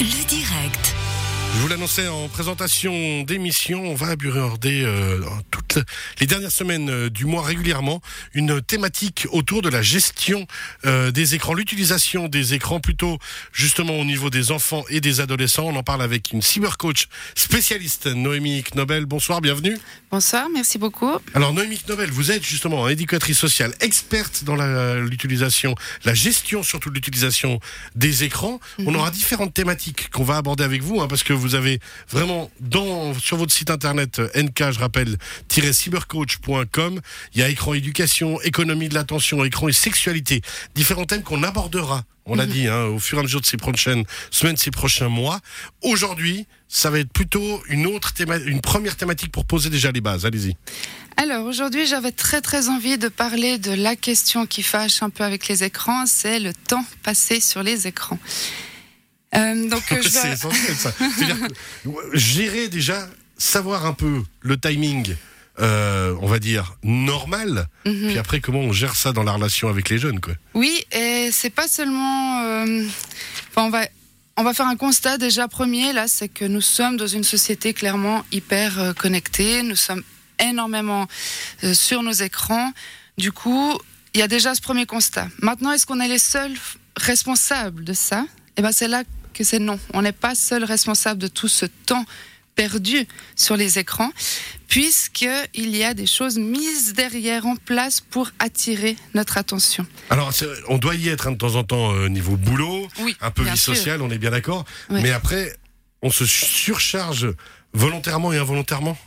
Le direct. Je vous l'annonçais en présentation d'émission, on va aborder euh, toutes les dernières semaines euh, du mois régulièrement une thématique autour de la gestion euh, des écrans, l'utilisation des écrans plutôt justement au niveau des enfants et des adolescents. On en parle avec une cybercoach spécialiste, Noémie Knobel. Bonsoir, bienvenue. Bonsoir, merci beaucoup. Alors Noémie Knobel, vous êtes justement éducatrice sociale, experte dans l'utilisation, la gestion surtout de l'utilisation des écrans. On aura différentes thématiques qu'on va aborder avec vous, hein, parce que vous avez vraiment dans sur votre site internet euh, NK, je rappelle, cybercoach.com, il y a écran éducation, économie de l'attention, écran et sexualité, différents thèmes qu'on abordera. On l'a dit, hein, au fur et à mesure de ces prochaines semaines, ces prochains mois. Aujourd'hui, ça va être plutôt une autre théma, une première thématique pour poser déjà les bases. Allez-y. Alors aujourd'hui, j'avais très très envie de parler de la question qui fâche un peu avec les écrans, c'est le temps passé sur les écrans. Euh, donc euh, je C'est vais... essentiel ça. C'est-à-dire que, gérer déjà, savoir un peu le timing, euh, on va dire normal, Mhm. puis après comment on gère ça dans la relation avec les jeunes, quoi. Oui, et c'est pas seulement. euh, enfin, on va. On va faire un constat déjà premier là, c'est que nous sommes dans une société clairement hyper euh, connectée. Nous sommes énormément euh, sur nos écrans. Du coup, il y a déjà ce premier constat. Maintenant, est-ce qu'on est les seuls responsables de ça? Eh ben, c'est là que c'est non. On n'est pas seul responsable de tout ce temps perdu sur les écrans, puisqu'il y a des choses mises derrière en place pour attirer notre attention. Alors, on doit y être hein, de temps en temps euh, niveau boulot, Oui, un peu vie sûr. sociale, on est bien d'accord. Ouais. Mais après, on se surcharge volontairement et involontairement?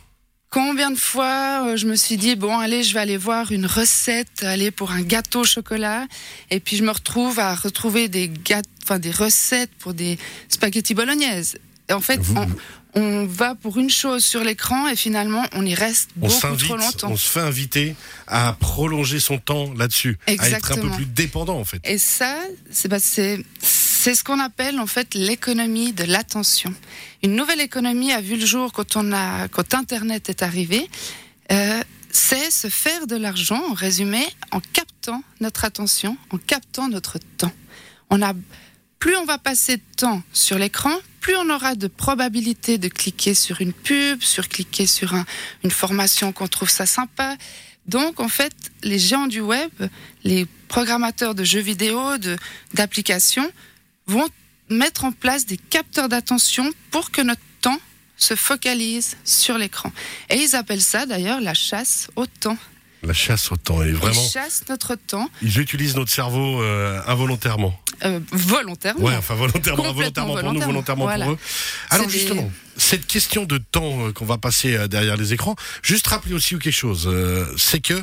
Combien de fois euh, je me suis dit bon allez je vais aller voir une recette aller pour un gâteau au chocolat et puis je me retrouve à retrouver des gâteaux enfin des recettes pour des spaghettis bolognaises. Et en fait Vous- on, on va pour une chose sur l'écran et finalement on y reste On beaucoup trop longtemps. on se fait inviter à prolonger son temps là-dessus, à être un peu plus dépendant en fait. Et ça, c'est bah, c'est ce qu'on appelle en fait l'économie de l'attention. Une nouvelle économie a vu le jour quand Internet est arrivé. Euh, c'est se faire de l'argent, en résumé, en captant notre attention, en captant notre temps. Plus on va passer de temps sur l'écran, plus on aura de probabilité de cliquer sur une pub, sur cliquer sur un- une formation qu'on trouve ça sympa. Donc, en fait, les géants du web, les programmateurs de jeux vidéo, d'applications, vont mettre en place des capteurs d'attention pour que notre temps se focalise sur l'écran. Et ils appellent ça d'ailleurs la chasse au temps. La chasse au temps est vraiment. Ils chassent notre temps Ils utilisent notre cerveau euh, involontairement. euh, volontairement. Ouais, enfin volontairement, involontairement pour nous, volontairement. Voilà. pour eux. Alors des- justement, cette question de temps euh, qu'on va passer derrière les écrans, juste rappeler aussi quelque chose, c'est que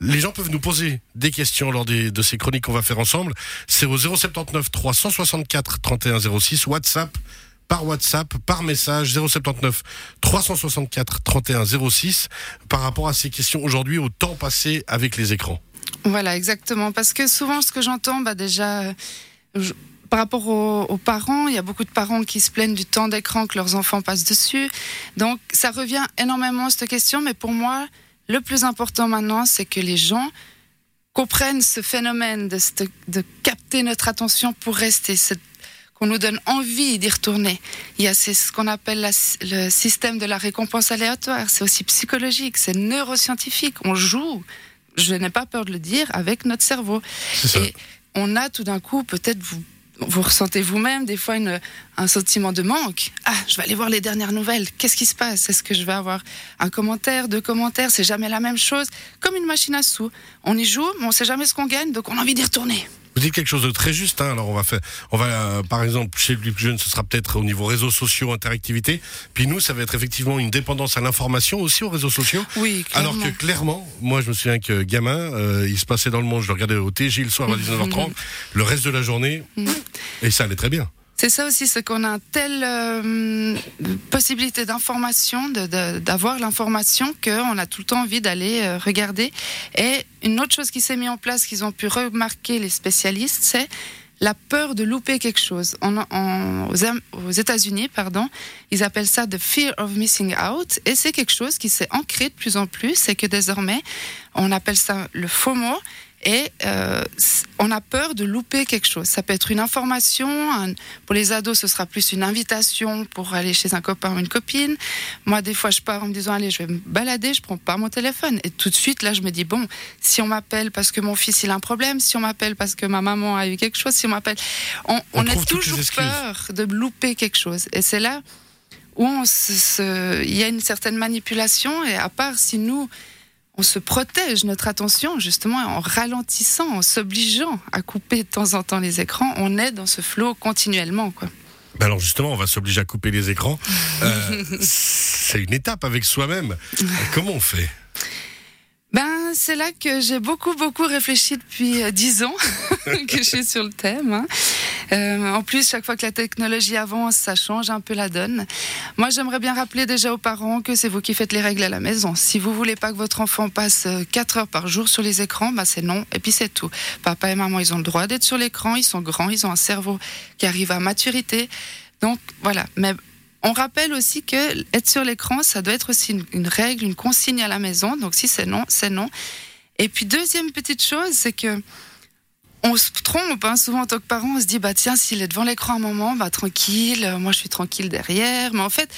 les gens peuvent nous poser des questions lors des, de ces chroniques qu'on va faire ensemble. C'est au 079 364 31 06 WhatsApp par WhatsApp, par message 079 364 31 06 par rapport à ces questions aujourd'hui au temps passé avec les écrans. Voilà, exactement. Parce que souvent, ce que j'entends, bah déjà, euh, par rapport aux, aux parents, il y a beaucoup de parents qui se plaignent du temps d'écran que leurs enfants passent dessus. Donc, ça revient énormément à cette question. Mais pour moi, le plus important maintenant, c'est que les gens comprennent ce phénomène de, de capter notre attention pour rester, qu'on nous donne envie d'y retourner. Il y a c'est ce qu'on appelle la- le système de la récompense aléatoire. C'est aussi psychologique, c'est neuroscientifique. On joue, je n'ai pas peur de le dire, avec notre cerveau. Et on a tout d'un coup, peut-être vous, vous ressentez vous-même des fois une, un sentiment de manque. Ah, je vais aller voir les dernières nouvelles. Qu'est-ce qui se passe? Est-ce que je vais avoir un commentaire, deux commentaires? C'est jamais la même chose. Comme une machine à sous. On y joue, mais on sait jamais ce qu'on gagne, donc on a envie d'y retourner. Vous dites quelque chose de très juste. Hein. Alors on va faire, on va euh, par exemple chez le plus jeune, ce sera peut-être au niveau réseaux sociaux, interactivité. Puis nous, ça va être effectivement une dépendance à l'information aussi aux réseaux sociaux. Oui, Alors clairement. que clairement, moi je me souviens que gamin, euh, il se passait dans le monde, je le regardais au TJ le soir à 19h30, le reste de la journée, et ça allait très bien. C'est ça aussi, c'est qu'on a telle euh, possibilité d'information, d'avoir l'information, qu'on a tout le temps envie d'aller euh, regarder. Et une autre chose qui s'est mise en place, qu'ils ont pu remarquer les spécialistes, c'est la peur de louper quelque chose. Aux, États-Unis, pardon, ils appellent ça the fear of missing out, et c'est quelque chose qui s'est ancré de plus en plus, c'est que désormais, on appelle ça le FOMO, Et euh, on a peur de louper quelque chose. Ça peut être une information. un- pour les ados, ce sera plus une invitation pour aller chez un copain ou une copine. Moi, des fois, je pars en me disant, allez, je vais me balader, je prends pas mon téléphone. Et tout de suite, là, je me dis, bon, si on m'appelle parce que mon fils, il a un problème, si on m'appelle parce que ma maman a eu quelque chose, si on m'appelle... On, On on a toujours peur de louper quelque chose. Et c'est là où il y a une certaine manipulation. Et à part si nous, on se protège notre attention, justement, en ralentissant, en s'obligeant à couper de temps en temps les écrans, on est dans ce flot continuellement. Quoi. Ben alors justement, on va s'obliger à couper les écrans. Euh, c'est une étape avec soi-même. Comment on fait? Ben, c'est là que j'ai beaucoup, beaucoup réfléchi depuis euh, dix ans que je suis sur le thème. hein. Euh, en plus, chaque fois que la technologie avance, ça change un peu la donne. Moi, j'aimerais bien rappeler déjà aux parents que c'est vous qui faites les règles à la maison. Si vous voulez pas que votre enfant passe euh, quatre heures par jour sur les écrans, ben c'est non. Et puis c'est tout. Papa et maman, ils ont le droit d'être sur l'écran. Ils sont grands, ils ont un cerveau qui arrive à maturité. Donc voilà. Mais on rappelle aussi que être sur l'écran, ça doit être aussi une règle, une consigne à la maison. Donc si c'est non, c'est non. Et puis deuxième petite chose, c'est que on se trompe hein. souvent en tant que parent. On se dit bah tiens, s'il est devant l'écran un moment, bah tranquille, euh, moi je suis tranquille derrière. Mais en fait,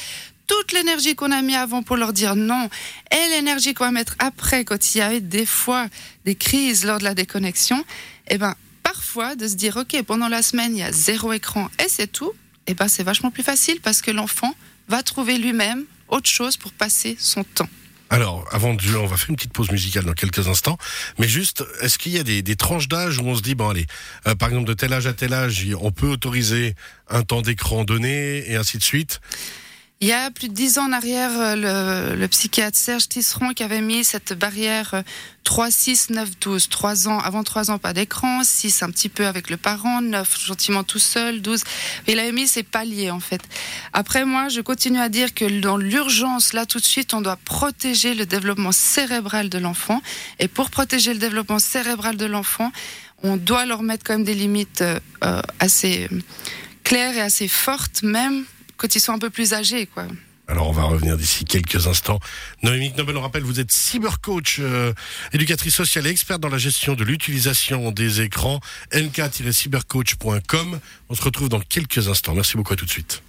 toute l'énergie qu'on a mis avant pour leur dire non et l'énergie qu'on va mettre après, quand il y a eu des fois des crises lors de la déconnexion, et ben parfois de se dire ok pendant la semaine il y a zéro écran et c'est tout, et ben c'est vachement plus facile parce que l'enfant va trouver lui-même autre chose pour passer son temps. Alors, avant de on va faire une petite pause musicale dans quelques instants. Mais juste, est-ce qu'il y a des, des tranches d'âge où on se dit, bon allez, euh, par exemple de tel âge à tel âge, on peut autoriser un temps d'écran donné et ainsi de suite? Il y a plus de dix ans en arrière, euh, le, psychiatre Serge Tisseron qui avait mis cette barrière euh, 3, 6, 9, 12. 3 ans, avant 3 ans, pas d'écran. 6, un petit peu avec le parent. 9, gentiment tout seul. 12. Il avait mis ces paliers, en fait. Après, moi, je continue à dire que dans l'urgence, là, tout de suite, on doit protéger le développement cérébral de l'enfant. Et pour protéger le développement cérébral de l'enfant, on doit leur mettre quand même des limites euh, euh, assez claires et assez fortes, même quand ils un peu plus âgés, quoi. Alors on va revenir d'ici quelques instants. Noémie Knobel, on rappelle, vous êtes cybercoach, euh, éducatrice sociale et experte dans la gestion de l'utilisation des écrans. nk-cybercoach.com. On se retrouve dans quelques instants. Merci beaucoup à tout de suite.